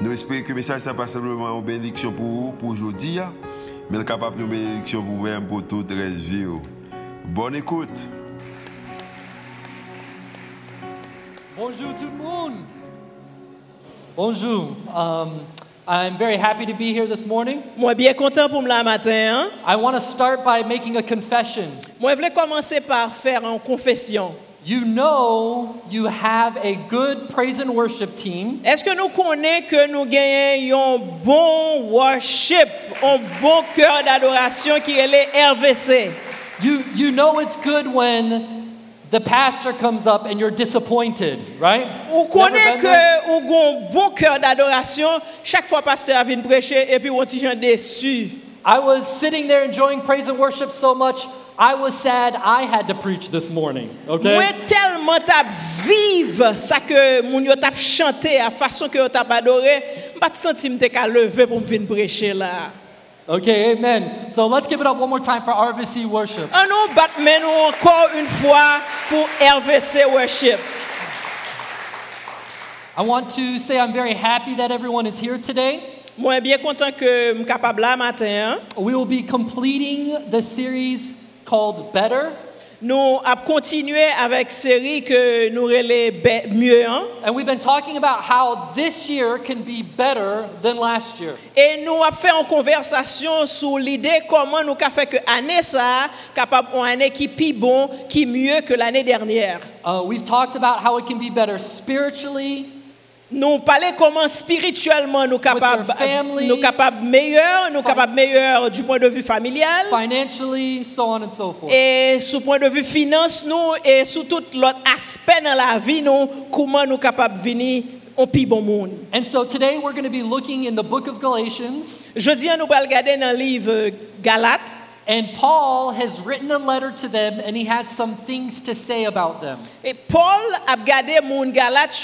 Nous espérons que le message n'est pas simplement une bénédiction pour vous, pour aujourd'hui, mais capable une bénédiction pour vous-même, pour toute la vie. Bonne écoute. Bonjour tout le monde. Bonjour. Um, I'm very happy to be here this morning. Moi bien content pour me la matin. Hein? I want to start by making a confession. Moi je voulais commencer par faire une confession. You know you have a good praise and worship team. Est-ce que nous connaissons que nous gagnons un bon worship, un bon cœur d'adoration qui est le RVC? You, you know it's good when the pastor comes up and you're disappointed, right? Never connaît que ou gon bon cœur d'adoration chaque fois pasteur vient prêcher et puis on gens déçu. I was sitting there enjoying praise and worship so much, I was sad I had to preach this morning, okay? Moi tellement t'a vive ça que moun yo t'a chanté à façon que yo t'a adoré, pas senti me ka lever pour me venir là. Okay, amen. So let's give it up one more time for RVC worship. Bat nous encore une fois pour RVC worship. I want to say I'm very happy that everyone is here today. Moi bien content que m capable là matin. hein. We will be completing the series called Better, Nous a continué avec série que nous relais mieux hein. and we've been talking about how this year can be better than last year. Et nous avons fait une conversation sur l'idée comment nous avons fait que année ça capable une année qui plus bon, qui mieux que l'année dernière. Uh, we've talked about how it can be better spiritually, Nous parler comment spirituellement nous capables nous capables meilleur, nous capables meilleur du point de vue familial financially, so on and so forth. et sous point de vue finance nous et sous tout l'autre aspect dans la vie nous comment nous capables venir au plus bon monde. And so today we're going to be looking in the book of Galatians, Jeudi nous allons regarder dans le livre Galates and Paul has written a letter to them, and he has some things to say about them. Et Paul a regardé moun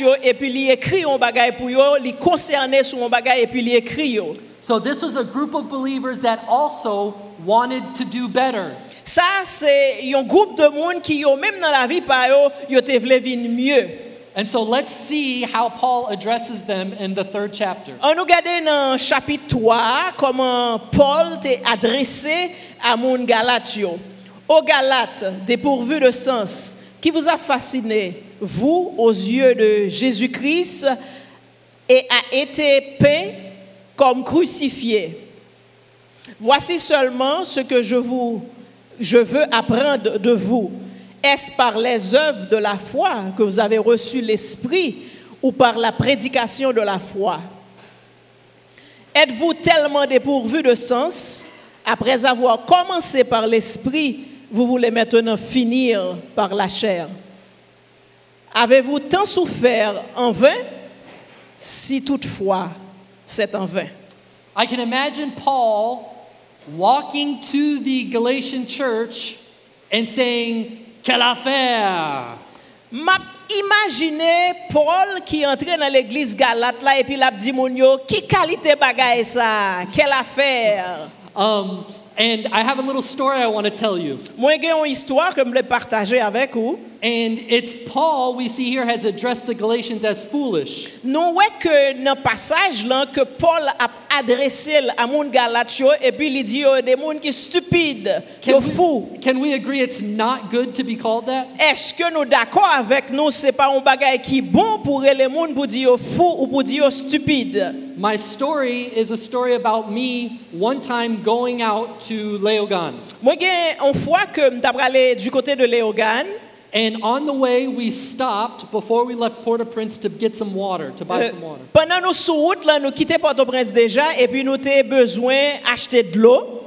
yo et puis il écrit un bagay pour yo, il concerné sur un bagay et puis il écrit yo. So this was a group of believers that also wanted to do better. Ça c'est un groupe de monde qui yo même dans la vie pa yo, yo te vle vin mieux. And so let's see how Paul addresses them in the third chapter. On nous regarde dans chapitre 3 comment Paul t'est adressé à moun Galates yo. Aux Galates, dépourvus de sens, qui vous a fasciné, vous, aux yeux de Jésus-Christ, et a été peint comme crucifié. Voici seulement ce que je vous je veux apprendre de vous. Est-ce par les œuvres de la foi que vous avez reçu l'esprit ou par la prédication de la foi? Êtes-vous tellement dépourvu de sens? Après avoir commencé par l'esprit, vous voulez maintenant finir par la chair. Avez-vous tant souffert en vain? Si toutefois c'est en vain. I can imagine Paul walking to the Galatian church and saying, Quelle affaire! M'a imaginé Paul qui entrait dans l'église Galate là et puis l'a dit moun yo, qui qualité bagaille ça? Quelle affaire? Um, and I have a little story I want to tell you. Moi j'ai une histoire que je voulais partager avec vous. And it's Paul, we see here, has addressed the Galatians as foolish. Voyons que dans le passage là que Paul a adressé à moun Galate yo, et puis il dit yo, des moun qui stupides, qui Can fous. we, can we agree it's not good to be called that? Est-ce que nous d'accord avec nous c'est pas un bagage qui bon pour les moun pour dire yo fou ou pour dire yo stupide My story is a story about me one time going out to Léogâne. Moi j'ai une fois que m't'a aller du côté de Léogane And on the way, we stopped before we left Port au Prince to get some water, to buy Euh, some water. pendant nos sous route là, nous quittons Port-au-Prince déjà et puis nous avons besoin d'acheter de l'eau.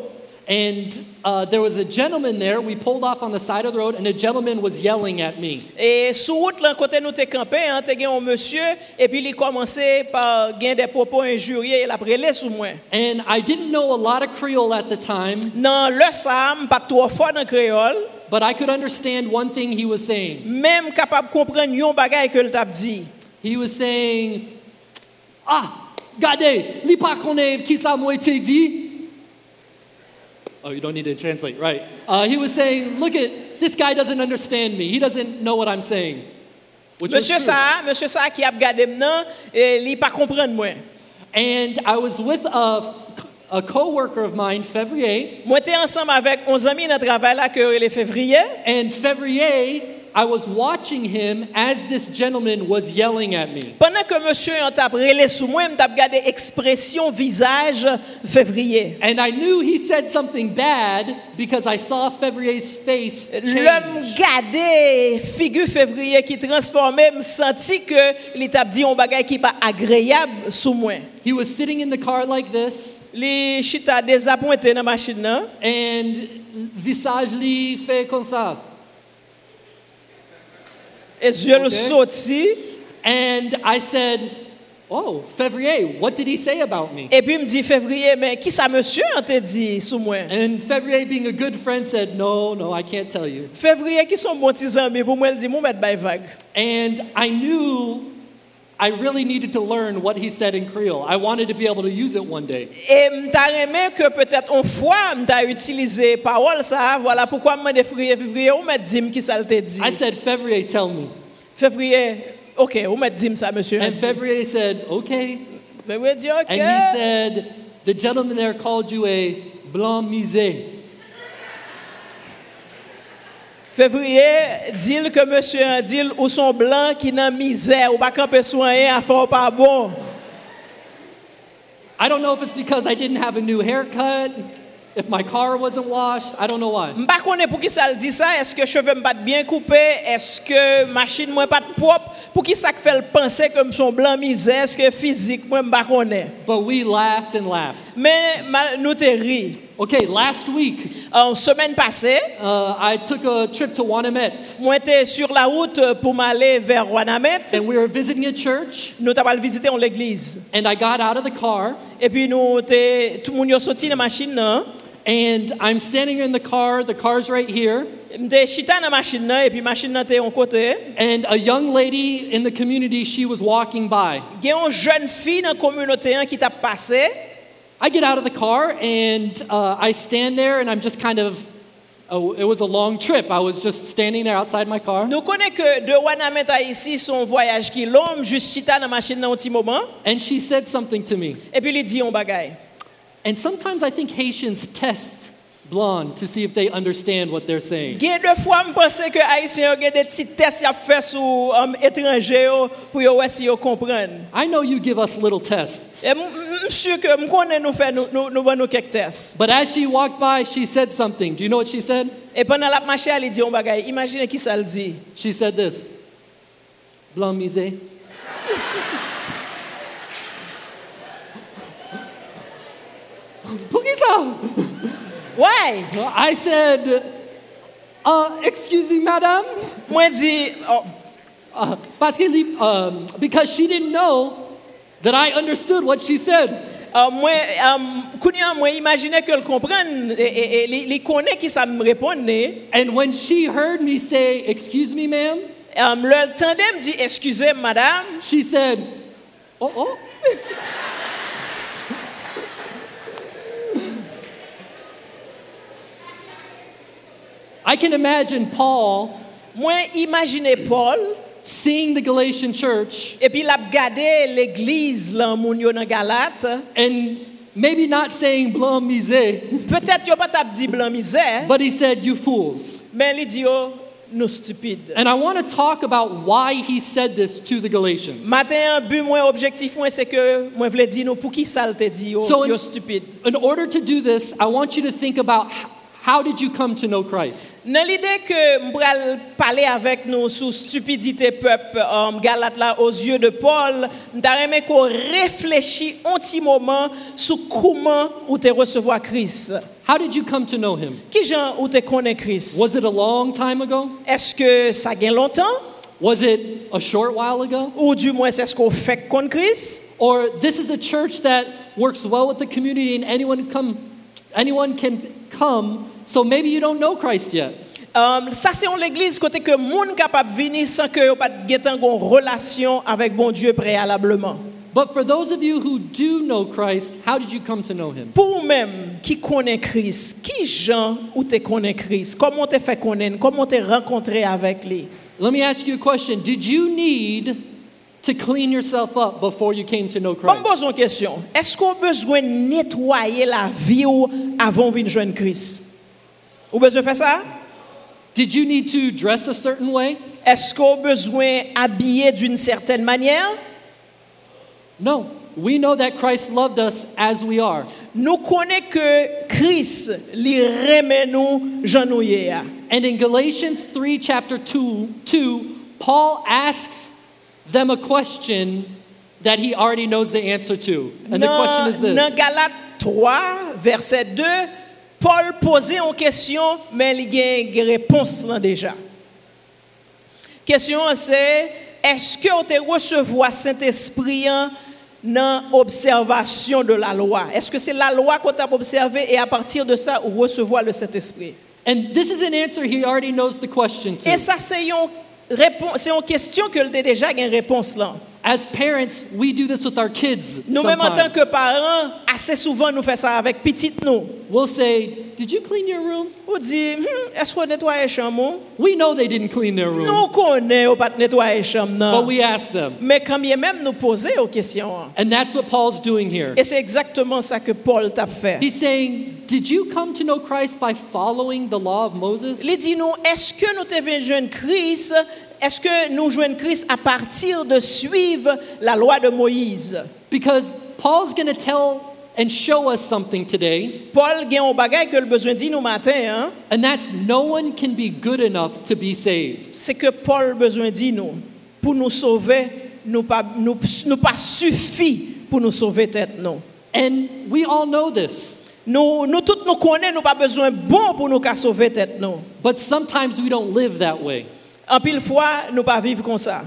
And uh, there was a gentleman there. We pulled off on the side of the road, and a gentleman was yelling at me. Et sous route là côté nous t'es campé, hein, t'es un monsieur et puis il commençait par gen des propos injurieux et la prélé sous moi. And I didn't know a lot of Creole at the time, Dans le sam, pas trop fort dans créole, but I could understand one thing he was saying. même capable comprendre yon bagay que le t'a dit. He was saying, Ah, gade, li pa kone ki sa mo te di? Oh, you don't need to translate, right. Uh, he was saying, Look at, this guy doesn't understand me. He doesn't know what I'm saying. Which Monsieur true. ça, monsieur ça qui a regardé maintenant, et il pas comprendre moi. And I was with a, a co-worker of mine, Fevrier, Moi t'es ensemble avec 11 amis dans travail là que février. and Fevrier, I was watching him as this gentleman was yelling at me. Pendant que monsieur a t'a relé sous moi, m'a regardé expression visage février. And I knew he said something bad because I saw Fevrier's face L'homme change. gardé figure février qui transformait, me senti que t'a dit un bagay qui pas agréable sous moi. He was sitting in the car like this, Li chita désappointé dans machine là. and visage li fait comme ça. Et je okay. le sorti. And I said, oh, Fevrier, what did he say about me? Et puis il me dit, Fevrier, mais qui ça monsieur a te dit sous moi? And Fevrier, being a good friend, said, no, no, I can't tell you. Fevrier, qui sont bons petits amis, pour moi, il dit, mon bay vague. And I knew I really needed to learn what he said in Creole. I wanted to be able to use it one day. Et m'ta aimé que peut-être une fois m'ta utilisé parole ça, voilà pourquoi me février février ou me dit qui ça te dit. I said, Fevrier, tell me. Février, OK, ou me dit ça monsieur. And Fevrier said, Okay. Février dit OK. And he said, The gentleman there called you a blanc misé. Février, dit que monsieur a dit ou son blanc qui dans misère ou pas camper soigner à faire pas bon. I don't know if it's because I didn't have a new haircut, if my car wasn't washed. I don't know why. M'pas connais pour qui ça le dit ça, est-ce que cheveux me pas bien coupé, est-ce que machine moi pas propre, pour qui ça que fait le penser comme son blanc misère, est-ce que physique moi m'pas connais. But we laughed and laughed. Mais ma- nous te ri. Okay, last week, En semaine passée, uh, I took a trip to Wanamet, moi j'étais sur la route pour m'aller vers Wanamet. and we were visiting a church, Nous t'avons visité en l'église. and I got out of the car, Et puis nous t'es- tout le monde sorti de la machine and I'm standing in the car, the car's right here, M'étais chita dans la machine là et puis machine t'es en côté. and a young lady in the community, she was walking by. Il y a une jeune fille dans communauté qui t'a passé. I get out of the car, and uh, I stand there, and I'm just kind of, oh, it was a long trip. I was just standing there outside my car. Nous connaissons que de Wanamet à ici, son voyage qui long, juste chita dans machine là un petit moment. And she said something to me. Et puis il dit un bagay. And sometimes I think Haitians test blonde to see if they understand what they're saying. Y a deux fois, je pense que Haïtiens ont des petits tests à faire sur um, yo, pour yo voir si yo. I know you give us little tests. Et je suis sûr que je connais nous faire nous nous nous nous quelques tests. But as she walked by, she said something. Do you know what she said? Et pendant la marche, elle dit un bagay. Imaginez qui ça le dit. She said this Blanc misé. Pour qui ça? Why? I said, uh, excuse me, madam. Mwen di, oh. Uh, paske li, um, because she didn't know that I understood what she said. Uh, mwen, um, kounyan mwen imagine ke l kompren, li konen ki sa m reponne. And when she heard me say, excuse me, ma'am. Um, le tende m di, excuse me, madame. She said, oh, oh. I can imagine Paul Moi imaginez Paul seeing the Galatian church et puis il a l'église là moun yo dans Galate. and maybe not saying blanc misé, Peut-être yo pas t'a dit blanc misère, but he said, you fools. mais il dit yo nous stupides. And I want to talk about why he said this to the Galatians. Matin, but moi objectif moi c'est que moi voulais dire nous pour qui ça le te dit oh, yo, So yo in- stupide. In order to do this, I want you to think about how did you come to know Christ? Dans l'idée que m'pral parler avec nous sous stupidité peuple um, Galate là aux yeux de Paul, m'ta aimé qu'on réfléchit un petit moment sur comment ou te recevoir Christ. How did you come to know him? Qui gens ou te connaît Christ? Was it a long time ago? Est-ce que ça gagne longtemps Was it a short while ago? ou du moins est-ce qu'on fait connaître Christ? Or this is a church that works well with the community and anyone come anyone can come, so maybe you don't know Christ yet. Um, ça c'est en l'église côté que monde capable venir sans que pas une relation avec bon Dieu préalablement. But for those of you who do know Christ, how did you come to know him? Pour vous-même qui connaît Christ, qui gens ou te connaît Christ, comment te fait connaître, comment te rencontré avec lui? Let me ask you a question. Did you need to clean yourself up before you came to know Bon, Christ? pose une question. Est-ce qu'on a besoin de nettoyer la vie avant de joindre Christ? Ou faire ça? Did you need to dress a certain way? Est-ce qu'on besoin d'habiller d'une certaine manière? No. We know that Christ loved us as we are. Nous connaissons que Christ lui remet nous genouiller. And in Galatians 3, chapter 2, 2, Paul asks them a question that he already knows the answer to. And the question is this Galates 3, verset 2, Paul posait une question, mais il y a une réponse là déjà. Question c'est, est-ce que te recevoir Saint-Esprit dans l'observation de la loi? Est-ce que c'est la loi qu'on t'a observé et à partir de ça, on recevoir le Saint-Esprit? And this is an answer he already knows the question to. Et ça, c'est une, réponse, c'est une question que as déjà une réponse là. As parents, we do this with our kids. Nous-mêmes, en tant que parents, assez souvent, nous faisons ça avec petites nous. We'll say, Did you clean your room? On dit, Hmm, est-ce qu'on nettoie les chambres? We know they didn't clean their room, Nous connaissons pas nettoyer les chambres. non. but we ask them. Mais quand même nous poser aux questions. And that's what Paul's doing here. Et c'est exactement ça que Paul t'a fait. He's saying, Did you come to know Christ by following the law of Moses? Il dit nous, est-ce que nous devons joindre Christ Est-ce que nous joignons Christ à partir de suivre la loi de Moïse? Because Paul's going to tell and show us something today, Paul a un bagage que le besoin dit nous matin, hein? and that's no one can be good enough to be saved. c'est que Paul besoin dit nous pour nous sauver, nous pas nous, nous pas suffit pour nous sauver tête non. And we all know this, Nous nous tous nous connaissons, nous pas besoin bon pour nous sauver tête non. but sometimes we don't live that way. En pile fois, nous pas vivre comme ça.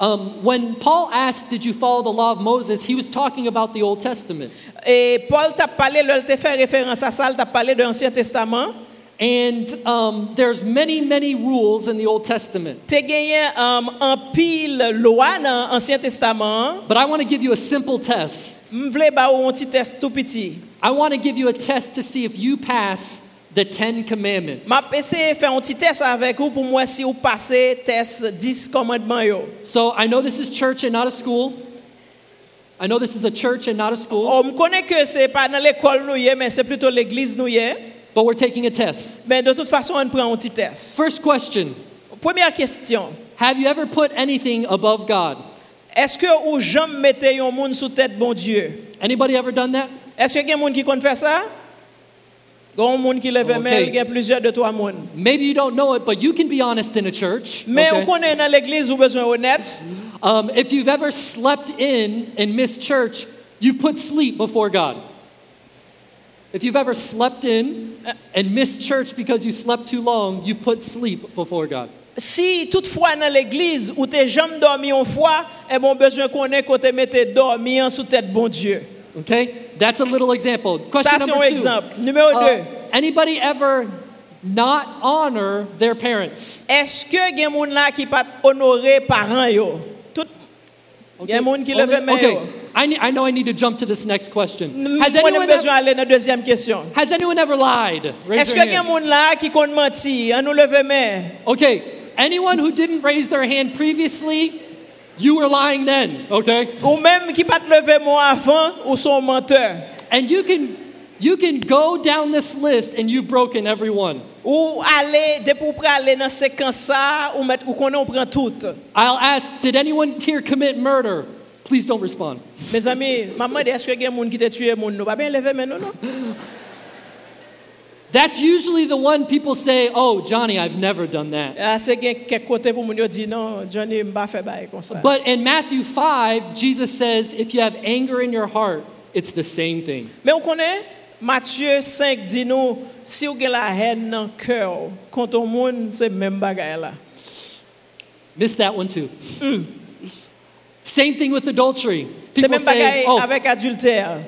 Um, when Paul asked, Did you follow the law of Moses? he was talking about the Old Testament. Et Paul t'a parlé, il t'a fait référence à ça, il t'a parlé de l'Ancien Testament. And um, there's many, many rules in the Old Testament. T'as gagné um, un pile loi dans l'Ancien Testament. But I want to give you a simple test. Voulais ba ou un petit test tout petit. I want to give you a test to see if you pass the Ten Commandments. M'a essayé faire un petit test avec vous pour moi si vous passez test 10 commandements yo. So I know this is church and not a school. I know this is a church and not a school, On me connaît que c'est pas dans l'école nous mais c'est plutôt l'église nous but we're taking a test. Mais de toute façon, on prend un petit test. First question Première question. Have you ever put anything above God? Est-ce que ou jamais mettez un monde sous tête bon Dieu? Anybody ever done that? Est-ce qu'il y a un monde qui compte faire ça? Il y a un lève Ok. il y a plusieurs de toi monde. Maybe you don't know it, but you can be honest in a church. Mais okay? on connaît dans l'église ou besoin honnête. Um, if you've ever slept in and missed church, you've put sleep before God. If you've ever slept in and missed church because you slept too long, you've put sleep before God. Si toutefois dans l'église où t'es jamais dormi une fois, et bon besoin qu'on ait qu'on te mette dormi en sous tête bon Dieu. Okay? That's a little example. Question Ça c'est number two. exemple. Numéro Uh, 2. anybody ever not honor their parents? Est-ce que y a monde là qui pas honorer parents yo? Tout il y a monde qui Only- lève main okay. I, ne- I know I need to jump to this next question. Has avons anyone, besoin ever, d'aller dans deuxième question. has anyone ever lied? Raise Est-ce your que a hand. monde là qui compte menti? On nous lève main. Okay, anyone who didn't raise their hand previously, you were lying then, okay? Ou même qui pas te lever moi avant ou son menteur. And you can you can go down this list and you've broken every one. Ou aller, de pour aller dans séquence ça, ou mettre ou qu'on on prend tout. I'll ask, did anyone here commit murder? Please don't respond. Mes amis, maman est-ce que il y a monde qui t'a tué monde? Nous pas bien lever main non non. That's usually the one people say, Oh, Johnny, I've never done that. Ah, c'est gen quelques côté pour moun yo di non, Johnny m'a fait bail comme ça. But in Matthew 5, Jesus says, If you have anger in your heart, it's the same thing. Mais on connaît Matthieu 5 dit nous si vous avez la haine dans le cœur contre le monde, c'est même bagaille là. Missed that one too. Same thing with adultery. C'est People say, Oh, avec adultère.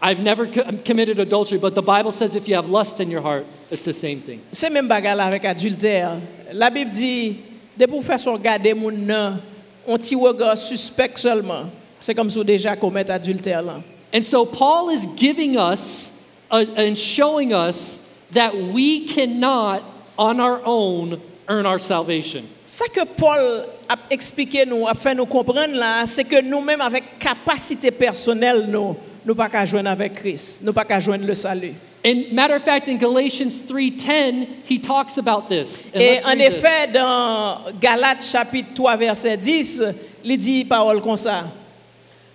I've never co- committed adultery, but the Bible says if you have lust in your heart, it's the same thing. C'est même bagaille là avec adultère. La Bible dit de pour faire son regarder mon nan, on petit regard suspect seulement. C'est comme si déjà commettre adultère là. And so Paul is giving us uh, and showing us that we cannot, on our own, earn our salvation. Ça que Paul a expliqué nous, a fait nous comprendre là, c'est que nous-mêmes avec capacité personnelle nous, nous pas qu'à joindre avec Christ, nous pas qu'à joindre le salut. And matter of fact, in Galatians 3:10, he talks about this. And Et en this. effet, dans Galates chapitre 3, verset 10, il dit parole comme ça.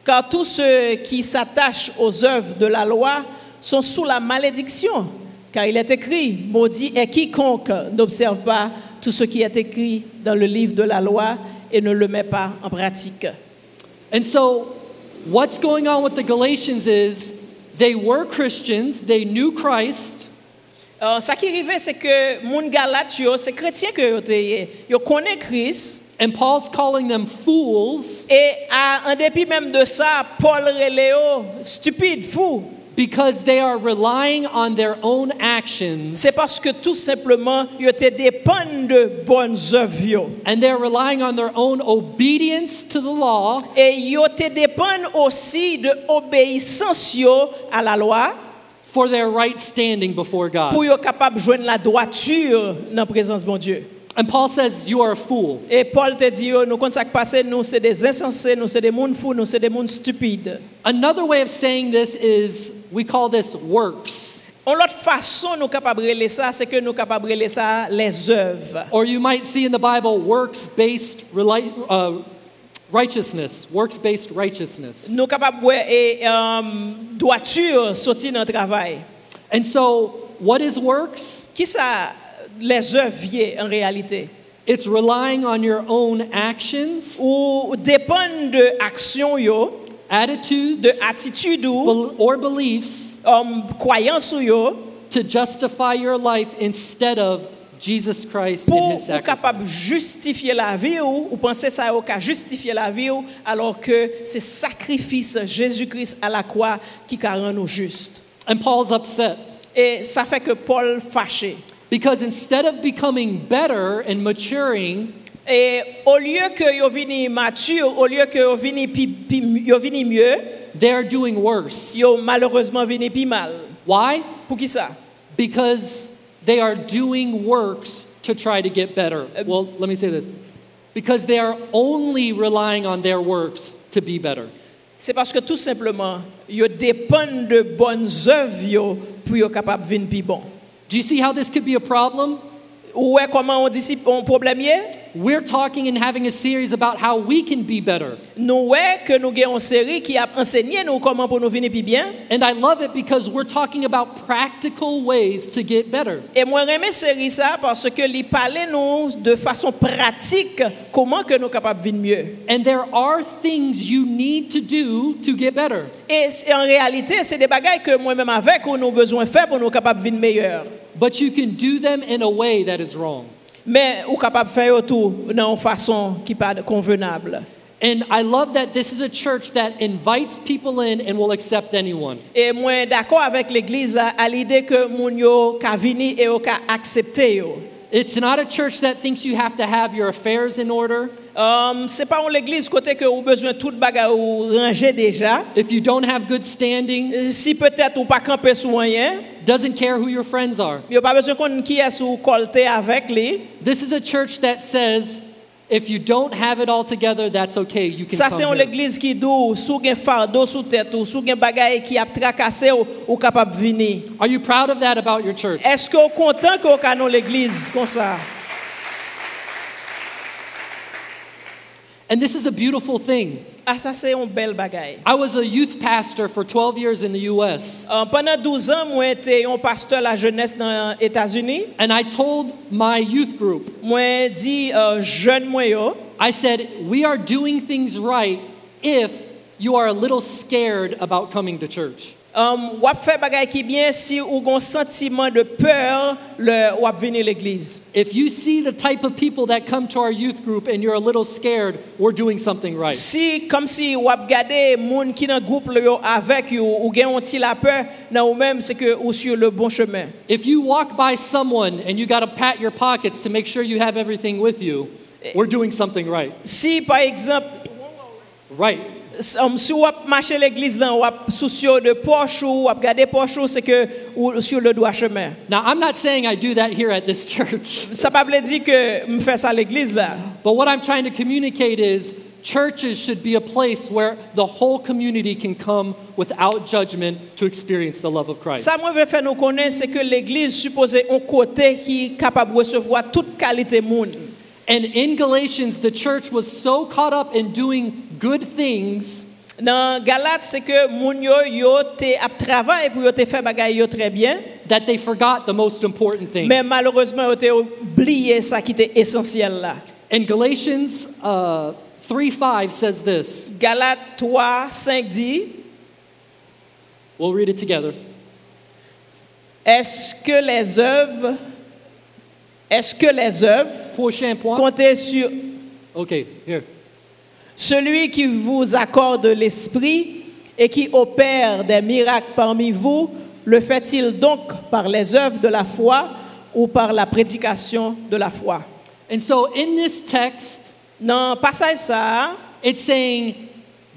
Car tous ceux qui s'attachent aux œuvres de la loi sont sous la malédiction. Car il est écrit, maudit est quiconque n'observe pas tout ce qui est écrit dans le livre de la loi et ne le met pas en pratique. And so, what's going on with the Galatians is they were Christians, they knew Christ, Euh, ça qui arrivait, c'est que moun Galate, yo, c'est chrétien que yo, te- yo connaît Christ. and Paul's calling them fools Et à- en dépit même de ça, Paul reléo stupide, fou. Because they are relying on their own actions C'est parce que tout simplement, ils te dépendent de bonnes œuvres. and they're relying on their own obedience to the law Et ils te dépendent aussi de obéissance à la loi for their right standing before God. pour être capable de joindre la droiture dans la présence de Dieu. And Paul says, You are a fool. Et Paul te dit, nous, quand ça qui passe, nous, c'est des insensés, nous, c'est des mondes fous, nous, c'est des mondes stupides. Another way of saying this is we call this works. En l'autre façon, nous capables de ça, c'est que nous capables de ça les œuvres. Or you might see in the Bible works based uh, righteousness, works based righteousness. Nous capables et euh, droiture sortir dans travail. And so, what is works? Qui ça les œuvres viennent en réalité? It's relying on your own actions, Ou dépendent de actions yo, attitudes, de attitude ou or beliefs um, croyance ou yo to justify your life instead of Jesus Christ pour and his sacrifice. capable justifier la vie ou ou penser ça au cas justifier la vie ou alors que c'est sacrifice Jésus-Christ à la croix qui rend nous justes. And Paul's upset Et ça fait que Paul fâché. Because instead of becoming better and maturing, Et au lieu que yo vini mature, au lieu que yo vini pi, pi, yo vini mieux, they're doing worse. yo malheureusement vini pi mal. Why? Pour qui ça? Because they are doing works to try to get better. Uh, well, let me say this. Because they are only relying on their works to be better. C'est parce que tout simplement, yo dépendent de bonnes œuvres yo pour yo capable vinn pi bon. Do you see how this could be a problem? Ou est comment on dit on problème yé? We're talking and having a series about how we can be better. Nous ouais que nous avons une série qui a enseigné nous comment pour nous venir plus bien. And I love it because we're talking about practical ways to get better. Et moi j'aime série ça parce que lui parler nous de façon pratique comment que nous capables de venir mieux. And there are things you need to do to get better. Et en réalité, c'est des bagages que moi-même avec ou nous besoin faire pour nous capables de venir meilleur. But you can do them in a way that is wrong. Mais ou capable de faire tout dans une façon qui pas convenable. And I love that this is a church that invites people in and will accept anyone. Et moi d'accord avec l'église à, à l'idée que moun yo ka vini et yo ka accepter yo. It's not a church that thinks you have to have your affairs in order. Um, c'est pas une église côté que vous besoin tout bagage ou ranger déjà. If you don't have good standing, Euh, Si peut-être ou pas camper sous rien, doesn't care who your friends are. a pas besoin qu'on qui est sous colté avec lui. This is a church that says if you don't have it all together, that's okay. You can Ça c'est une église qui dou sous gen fardeau sous tête ou sous gen bagage qui a tracassé ou, ou capable venir. Are you proud of that about your church? Est-ce que vous content que vous l'église comme ça? And this is a beautiful thing Ah, un bel bagay. I was a youth pastor for 12 years in the US. Euh, pendant 12 ans, moi j'étais un pasteur la jeunesse dans États-Unis. And I told my youth group, Moi dit euh, jeune moi yo, I said, we are doing things right if you are a little scared about coming to church. Um, wap fait bagay qui bien si ou gon de peur le wap venir l'église. If you see the type of people that come to our youth group and you're a little scared, we're doing something right. Si comme si wap gade moun qui dans groupe yo avec yo ou gen ti la peur nan ou c'est que ou sur le bon chemin. If you walk by someone and you got to pat your pockets to make sure you have everything with you, we're doing something right. Si par exemple Right. Um, si wap marcher l'église là, wap soucieux de poche ou wap gade poche c'est que ou sur le droit chemin. Now, I'm not saying I do that here at this church, Ça pas veut dire que me fait ça à l'église là. but what I'm trying to communicate is churches should be a place where the whole community can come without judgment to experience the love of Christ. Ça moi veux faire nous connaître c'est que l'église supposée un côté qui capable recevoir toute qualité monde. And in Galatians, the church was so caught up in doing good things Dans Galate, c'est que moun yo yo te ap travail pour yo te faire bagay yo très bien, that they forgot the most important thing. mais malheureusement yo te oublié ça qui était essentiel là. And Galatians uh, 3 5 says this. Galate 3, 5 dit, We'll read it together. est-ce que les œuvres, est-ce que les œuvres Prochain point. comptez sur Okay, here. Celui qui vous accorde l'esprit et qui opère des miracles parmi vous, le fait-il donc par les œuvres de la foi ou par la prédication de la foi? And so in this text, Dans passage ça, it's saying,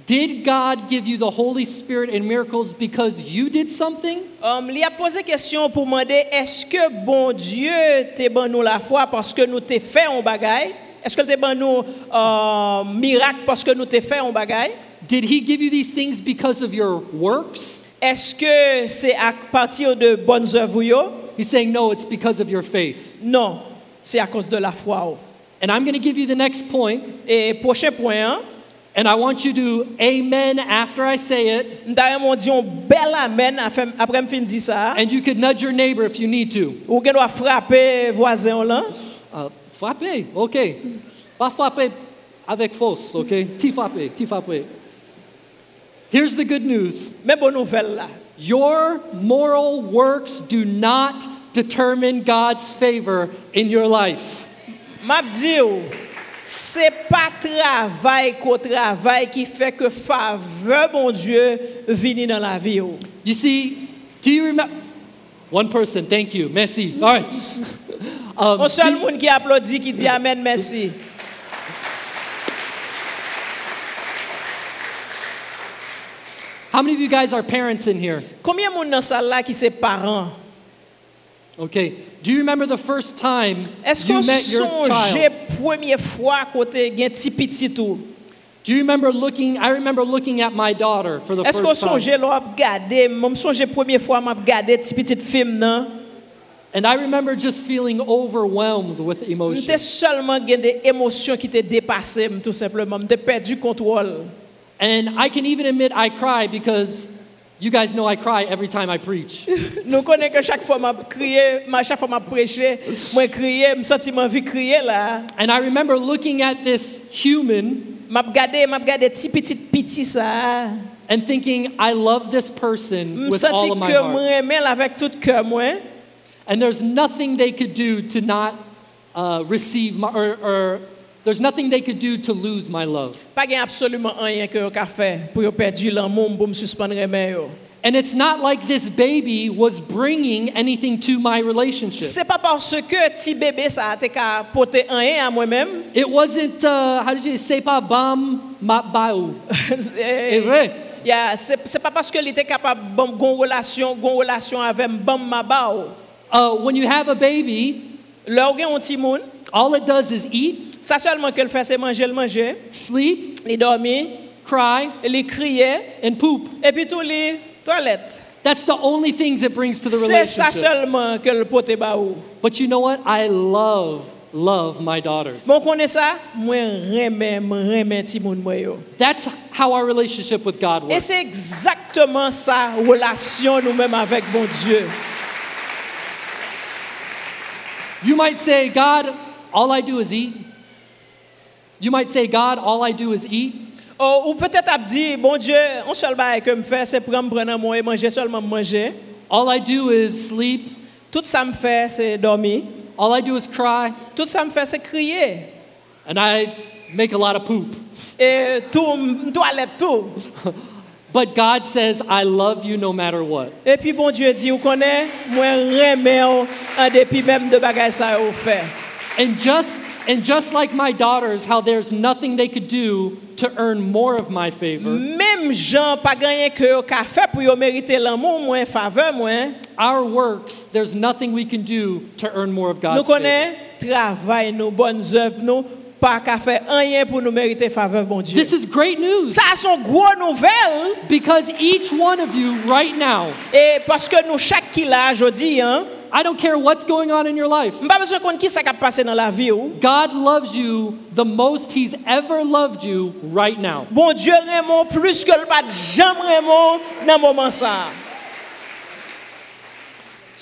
Did God give you the Holy Spirit and miracles because you did something? Um, il a posé question pour demander est-ce que bon Dieu t'a ban nous la foi parce que nous t'ai fait un bagay? Est-ce que t'a ban nous euh, miracle parce que nous t'ai fait un bagay? Did He give you these things because of your works? Est-ce que c'est à partir de bonnes œuvres? yo? He's saying, No, it's because of your faith. Non, c'est à cause de la foi. oh. And I'm going to give you the next point, Et prochain point, hein, and I want you to amen after I say it, D'ailleurs, mon dit un bel amen après me fin dit ça. and you could nudge your neighbor if you need to. Ou gen doit frapper voisin là. Frapper, OK. Pas frapper avec force, OK? Ti frapper, ti frapper. Here's the good news. Mais bonne nouvelle là. Your moral works do not determine God's favor in your life. M'a dit ou, c'est pas travail qu'au travail qui fait que faveur bon Dieu vini dans la vie. You see, do you remember? One person, thank you. Merci. All right. Um, Un seul monde qui applaudit qui dit amen merci. how many of you guys are parents in here? Combien de monde dans salle là qui c'est parents? Okay. Do you remember the first time Est-ce you met your child? première fois côté gen ti petit tout? Do you remember looking? I remember looking at my daughter for the Est-ce first time. là ap gade, m'm songe première fois m'a gade ti petit film nan? And I remember just feeling overwhelmed with emotion. Seulement des émotions qui tout simplement, perdu contrôle. And I can even admit I cry because you guys know I cry every time I preach. Nous que chaque fois m'a crié, chaque fois m'a prêché, moi crié, me senti envie crier là. and I remember looking at this human M'a gardé, m'a gardé ti petit petit ça. and thinking, I love this person with all of my heart. aimer avec tout cœur moi. And there's nothing they could do to not uh, receive my, or, or there's nothing they could do to lose my love. Pas gen absolument rien que yo ka fait pour yo perdu l'amour pour me suspendre aimer yo. And it's not like this baby was bringing anything to my relationship. C'est pas parce que ti bébé ça porter rien à moi-même. It wasn't, uh, how did you say, pas bam, ma baou. Eh, vrai. yeah, c'est pas parce que il était capable bon gon relation, gon relation avec bam ma. Uh, when you have a baby, Là, gen un petit moun, all it does is eat, ça seulement que le fait c'est manger, le manger, sleep, il dormir, cry, il crier and poop. et puis tout les toilette. That's the only things it brings to the C'est ça relationship. seulement que le pote ba ou. But you know what? I love love my daughters. Bon connaît ça, moi remè, moi remè ti moun moi yo. That's how our relationship with God Et works. c'est exactement ça relation nous-mêmes avec bon Dieu. You might say, God, all I do is eat. You might say, God, all I do is eat. Oh, ou peut-être ap dit, bon Dieu, on seul bail que me fait, c'est prendre prendre moi et manger seulement manger. All I do is sleep. Tout ça me fait, c'est dormir. All I do is cry. Tout ça me fait, c'est crier. And I make a lot of poop. Et tout, toilette, tout. But God says, I love you no matter what. Et puis bon Dieu dit, vous connaissez, moi remè ou en dépit même de bagages ça ou fait. And just and just like my daughters, how there's nothing they could do to earn more of my favor. Même gens pas gagné que yo ka fait pour yo mériter l'amour moins faveur moins. Our works, there's nothing we can do to earn more of God's favor. Nous connaît travail nos bonnes œuvres nous pas qu'à faire rien pour nous mériter faveur bon Dieu. This is great news. Ça sont gros nouvelles. Because each one of you right now. Et parce que nous chaque qui là aujourd'hui hein I don't care what's going on in your life. pas besoin qu'on qui ça qui a passé la vie ou. God loves you the most he's ever loved you right now. Bon Dieu Raymond plus que le pas jamais Raymond dans moment ça.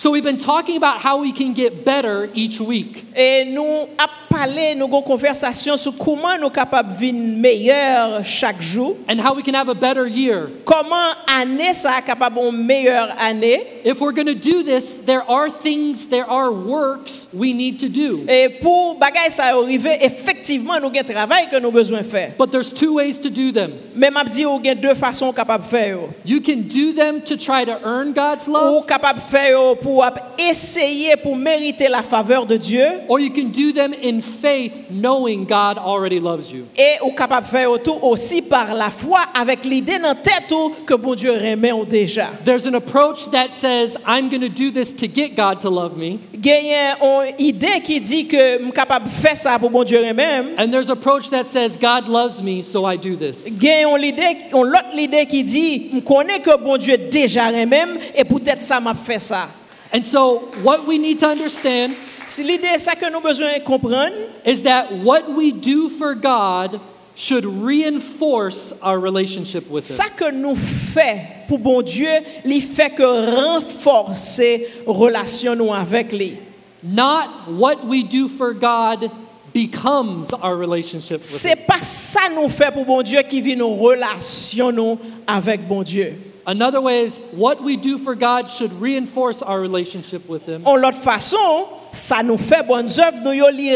So we've been talking about how we can get better each week. Et nous a parlé, nous avons conversation sur comment nous capables de meilleur chaque jour. and how we can have a better year. Comment année ça capable une meilleure année. If we're going to do this, there are things, there are works we need to do. Et pour bagay ça arriver, effectivement nous avons travail que nous besoin faire. But there's two ways to do them. Mais m'a dit ou gen deux façons capable faire. You can do them to try to earn God's Ou love, capable faire pour essayer pour mériter la faveur de Dieu or you can do them in faith, knowing God already loves you. et ou capable faire tout aussi par la foi avec l'idée dans tête que bon Dieu remet ou déjà. There's an approach that says, I'm going to do this to get God to love me. Gagner une idée qui dit que je capable de faire ça pour bon Dieu remet. And there's an approach that says, God loves me, so I do this. Gagne une idée, une l'autre idée qui dit, je connais que bon Dieu déjà remet et peut-être ça m'a fait ça. And so, what we need to understand Si l'idée ça que nous besoin comprendre, is that what we do for God should reinforce our relationship with Him. ça que nous fait pour bon Dieu, il fait que renforcer relation nous avec lui. Not what we do for God becomes our relationship with Him. C'est pas ça nous fait pour bon Dieu qui vit nos relations nous avec bon Dieu. Another way is what we do for God should reinforce our relationship with Him. En l'autre façon, ça nous fait bonnes œuvres, nous yo li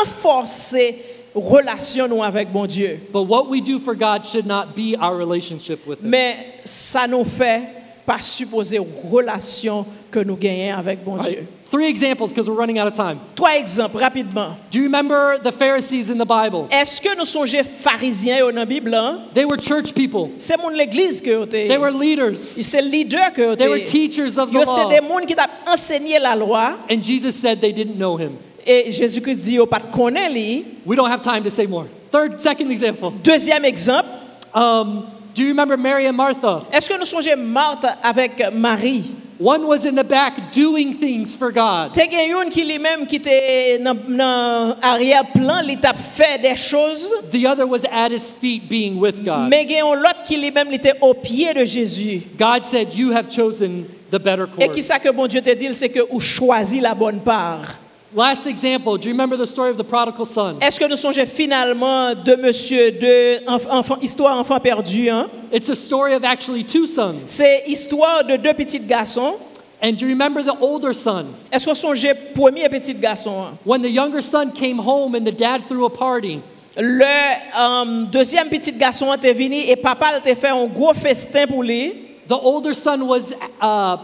renforcer relation nous avec bon Dieu. But what we do for God should not be our relationship with Him. Mais ça nous fait pas supposer relation que nous gagnons avec bon? Dieu. Three examples because we're running out of time. Trois exemples rapidement. Do you remember the Pharisees in the Bible? Est-ce que nous songeons pharisiens dans la Bible hein? They were church people, C'est mon l'église que te. they were leaders, C'est leader que te. they were teachers of the Yo c'est law. des gens qui t'a enseigné la loi And Jesus said they didn't know Him. et Jésus-Christ dit yo pas connaît lui. We don't have time to say more. Third, second example. Deuxième exemple, Um, do you remember Mary and Martha? est-ce que nous songeons Marthe avec Marie? One was in the back doing things for God. Te gen yon qui lui-même qui était dans dans arrière-plan, il t'a fait des choses. The other was at his feet being with God. Mais gen yon l'autre qui lui-même il était au pied de Jésus. God said, You have chosen the better Et qui course. ça que bon Dieu te dit, c'est que ou choisi la bonne part. Last example, do you remember the story of the prodigal son? Est-ce que nous songeons finalement de monsieur, de enf- enfant, histoire enfant perdu, hein? It's a story of actually two sons. C'est histoire de deux petits garçons. And do you remember the older son? Est-ce qu'on songeait premier petit garçon? hein? When the younger son came home and the dad threw a party, Le euh, deuxième petit garçon était venu et papa t'a fait un gros festin pour lui. the older son was uh,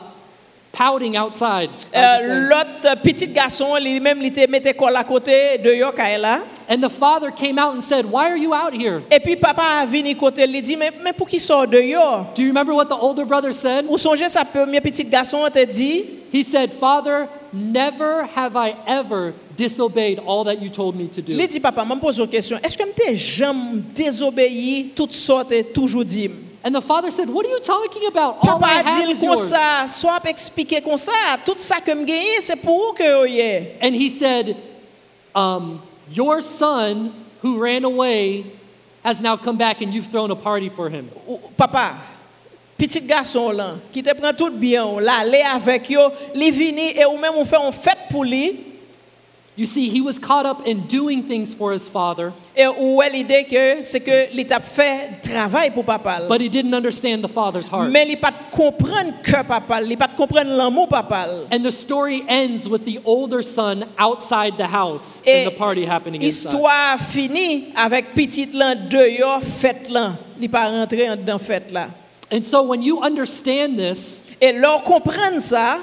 pouting outside. Euh. L'autre petit garçon, lui-même, il te mettait col à côté de Yokaela. and the father came out and said, Why are you out here? Et puis papa a venu côté, il dit, mais, mais pour qui sort de yo? Do you remember what the older brother said? Ou songez sa premier petit garçon te dit, He said, Father, never have I ever disobeyed all that you told me to do. il dit, papa, je me pose une question, est-ce que je jamais désobéi toutes sortes et toujours dit? And the father said, What are you talking about? All Papa I have is yours. ça, soit expliquer comme ça, tout ça que je gagne, c'est pour que vous y. And he said, um, your son who ran away has now come back and you've thrown a party for him. Papa, petit garçon là, qui te prend tout bien, là, aller avec yo, li vini et ou même on fait une fête pour lui, You see, he was caught up in doing things for his father, et ou est l'idée que c'est que t'a fait travail pour papa. but he didn't understand the father's heart. Mais il pas comprendre que papa, il pas comprendre l'amour papa. And the story ends with the older son outside the house and the party happening inside. histoire finie avec petit là dehors fête là, il pas rentrer en dans fête là. And so when you understand this, Et leur comprendre ça,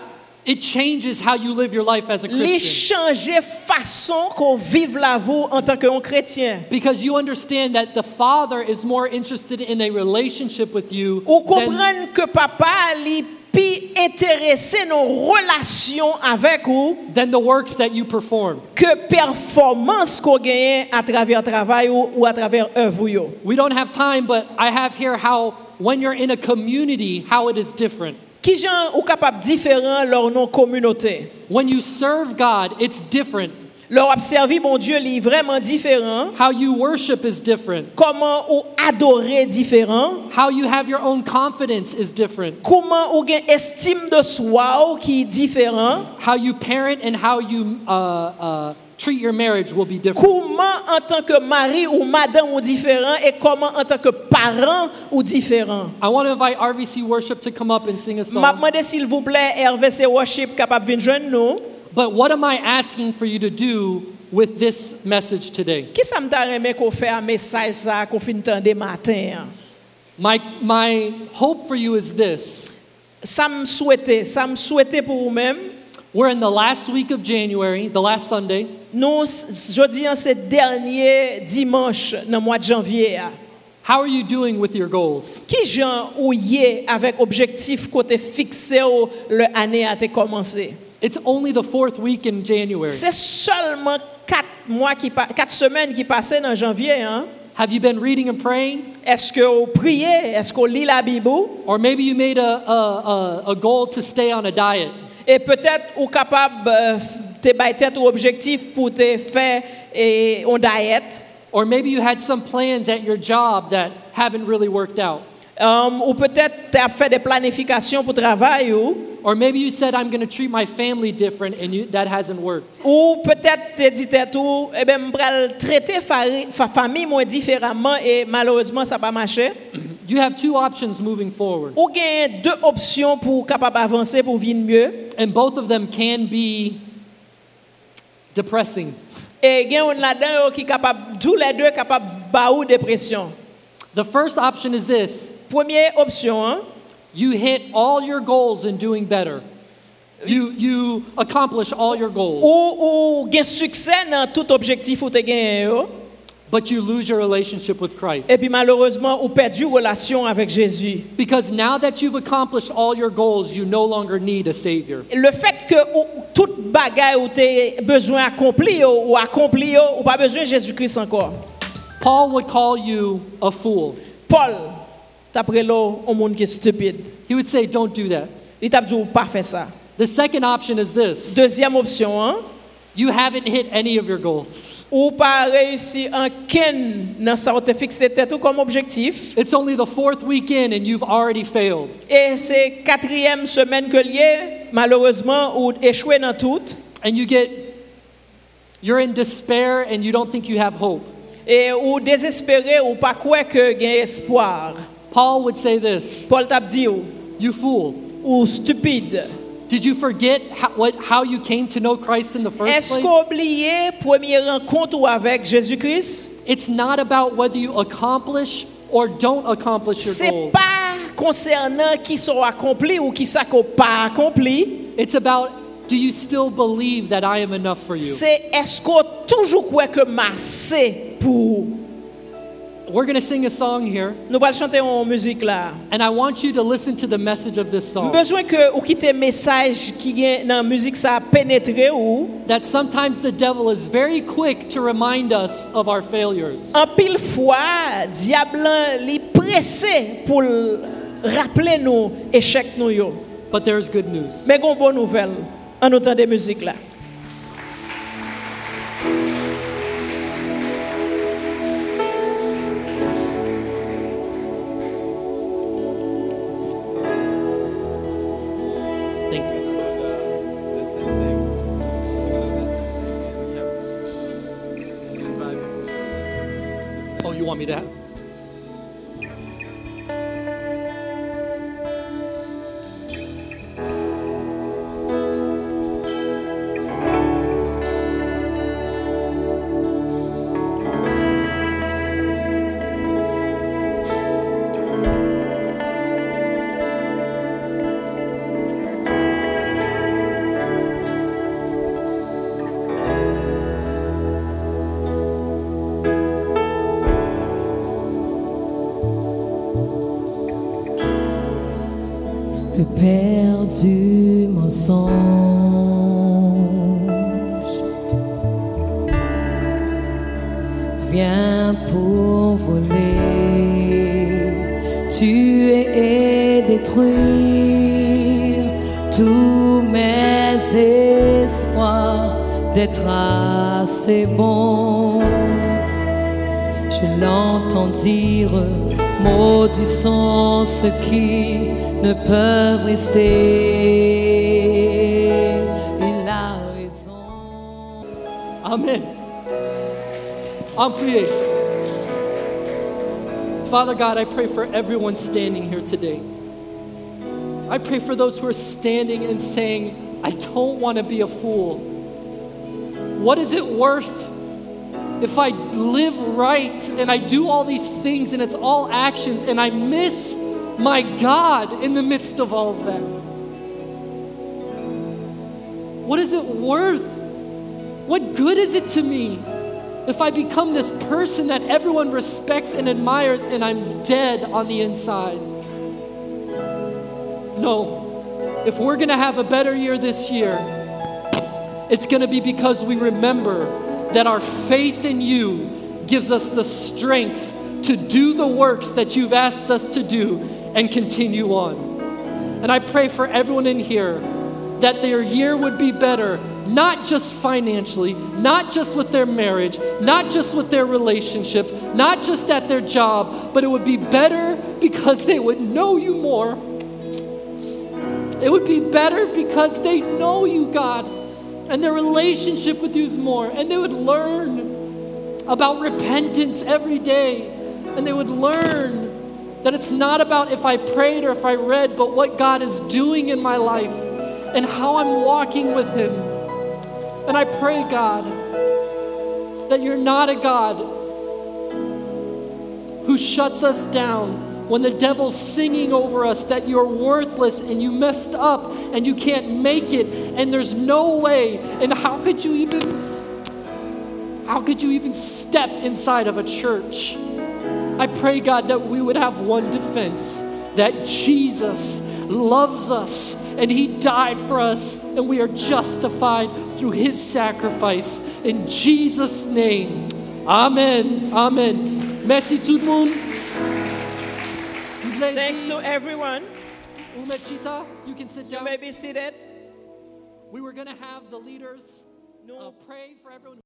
it changes how you live your life as a li Christian. changer façon qu'on vive la vie en tant que un chrétien. Because you understand that the father is more interested in a relationship with you Ou que papa li pi intéressé nos relations avec ou than the works that you perform. que performance qu'on gagne à travers travail ou, ou à travers œuvre yo. We don't have time, but I have here how when you're in a community, how it is different. Qui gens ou capable différent leur non communauté. When you serve God, it's different. Leur observer mon Dieu li vraiment différent. How you worship is different. Comment ou adorer différent. How you have your own confidence is different. Comment ou gain estime de soi ou qui est différent. How you parent and how you uh, uh, treat your marriage will be different. Comment en tant que mari ou madame ou différent et comment en tant que parent ou différent. I want to invite RVC Worship to come up and sing a M'a song. demandé s'il vous plaît RVC Worship capable venir joindre nous. But what am I asking for you to do with this message today? Qui ça me t'a aimé qu'on fait un message ça qu'on fin entendre matin. My, my hope for you is this. Ça me souhaitait, ça me souhaitait pour vous-même. We're in the last week of January, the last Sunday. Nous jeudi en ce dernier dimanche dans le mois de janvier. a. How are you doing with your goals? Qui gens ou yé avec objectif côté fixé ou le année a été commencé? It's only the fourth week in January. C'est seulement quatre mois qui quatre semaines qui passaient dans janvier hein. Have you been reading and praying? Est-ce que vous priez, est-ce qu'on lit la Bible? Or maybe you made a, a, a, a goal to stay on a diet. et peut-être ou capable euh, te bay tête ou objectif pour te faire et on diète Or maybe you had some plans at your job that haven't really worked out. Um, ou peut-être tu as fait des planifications pour travail ou Or maybe you said, I'm going to treat my family different, and you, that hasn't worked. ou peut-être tu dit ou eh ben m'pral traiter fa famille moins différemment et malheureusement ça pas marché. You have two options moving forward, Ou gain deux options pour capable avancer pour vivre mieux. and both of them can be depressing. Et gain on là-dedans yo qui capable tous les deux capable ba ou dépression. The first option is this Première option you hit all your goals in doing better, you, you accomplish all your goals, ou ou gain succès dans tout objectif ou te gain yo. Oh. But you lose your relationship with Christ. Et puis malheureusement, ou perdu relation avec Jésus. Because now that you've accomplished all your goals, you no longer need a Savior. Le fait que ou, toute bagaille ou t'es besoin accompli ou, accompli ou pas besoin Jésus-Christ encore. Paul would call you a fool. Paul, d'après l'eau, un monde qui est stupide. He would say, Don't do that. Il t'a dit pas faire ça. The second option is this Deuxième option, hein, you haven't hit any of your goals. Ou pas réussi en ken dans ou te fixé tête comme objectif. It's only the fourth weekend and you've already failed. Et c'est quatrième semaine que lié, malheureusement, ou échoué dans tout. And you get, you're in despair and you don't think you have hope. Et ou désespéré ou pas quoi que gain espoir. Paul would say this Paul t'a dit ou, You fool. ou stupide. Did you forget how, what, how you came to know Christ in the first Est-ce place? qu'on oublié première rencontre avec Jésus-Christ? It's not about whether you accomplish or don't accomplish your C'est goals. pas concernant qui sont accomplis ou qui ça qu'on pas accompli. It's about do you still believe that I am enough for you? C'est est-ce qu'on toujours croit que massé pour We're going to sing a song here, nous allons chanter en musique là. and I want you to listen to the message of this song. besoin que ou quitter message qui gagne dans musique ça a pénétré ou That sometimes the devil is very quick to remind us of our failures. en pile fois diable li pressé pour rappeler nous échec nous yo. But there's good news. Mais gon bonne nouvelle en de musique là. Want me to ceux qui ne peuvent rester. Il a raison. Amen. I'm prier. Father God, I pray for everyone standing here today. I pray for those who are standing and saying, I don't want to be a fool. What is it worth if I live right and I do all these things and it's all actions and I miss my God in the midst of all of that? What is it worth? What good is it to me if I become this person that everyone respects and admires and I'm dead on the inside? No. If we're going to have a better year this year, it's going to be because we remember that our faith in you gives us the strength to do the works that you've asked us to do and continue on. And I pray for everyone in here that their year would be better, not just financially, not just with their marriage, not just with their relationships, not just at their job, but it would be better because they would know you more. It would be better because they know you, God, and their relationship with you is more, and they would learn about repentance every day, and they would learn that it's not about if I prayed or if I read, but what God is doing in my life and how I'm walking with Him. And I pray, God, that you're not a God who shuts us down when the devil's singing over us that you're worthless and you messed up and you can't make it and there's no way and how could you even how could you even step inside of a church i pray god that we would have one defense that jesus loves us and he died for us and we are justified through his sacrifice in jesus name amen amen merci tout le monde Thanks to everyone. Umechita, you can sit down. You may be seated. We were going to have the leaders uh, pray for everyone.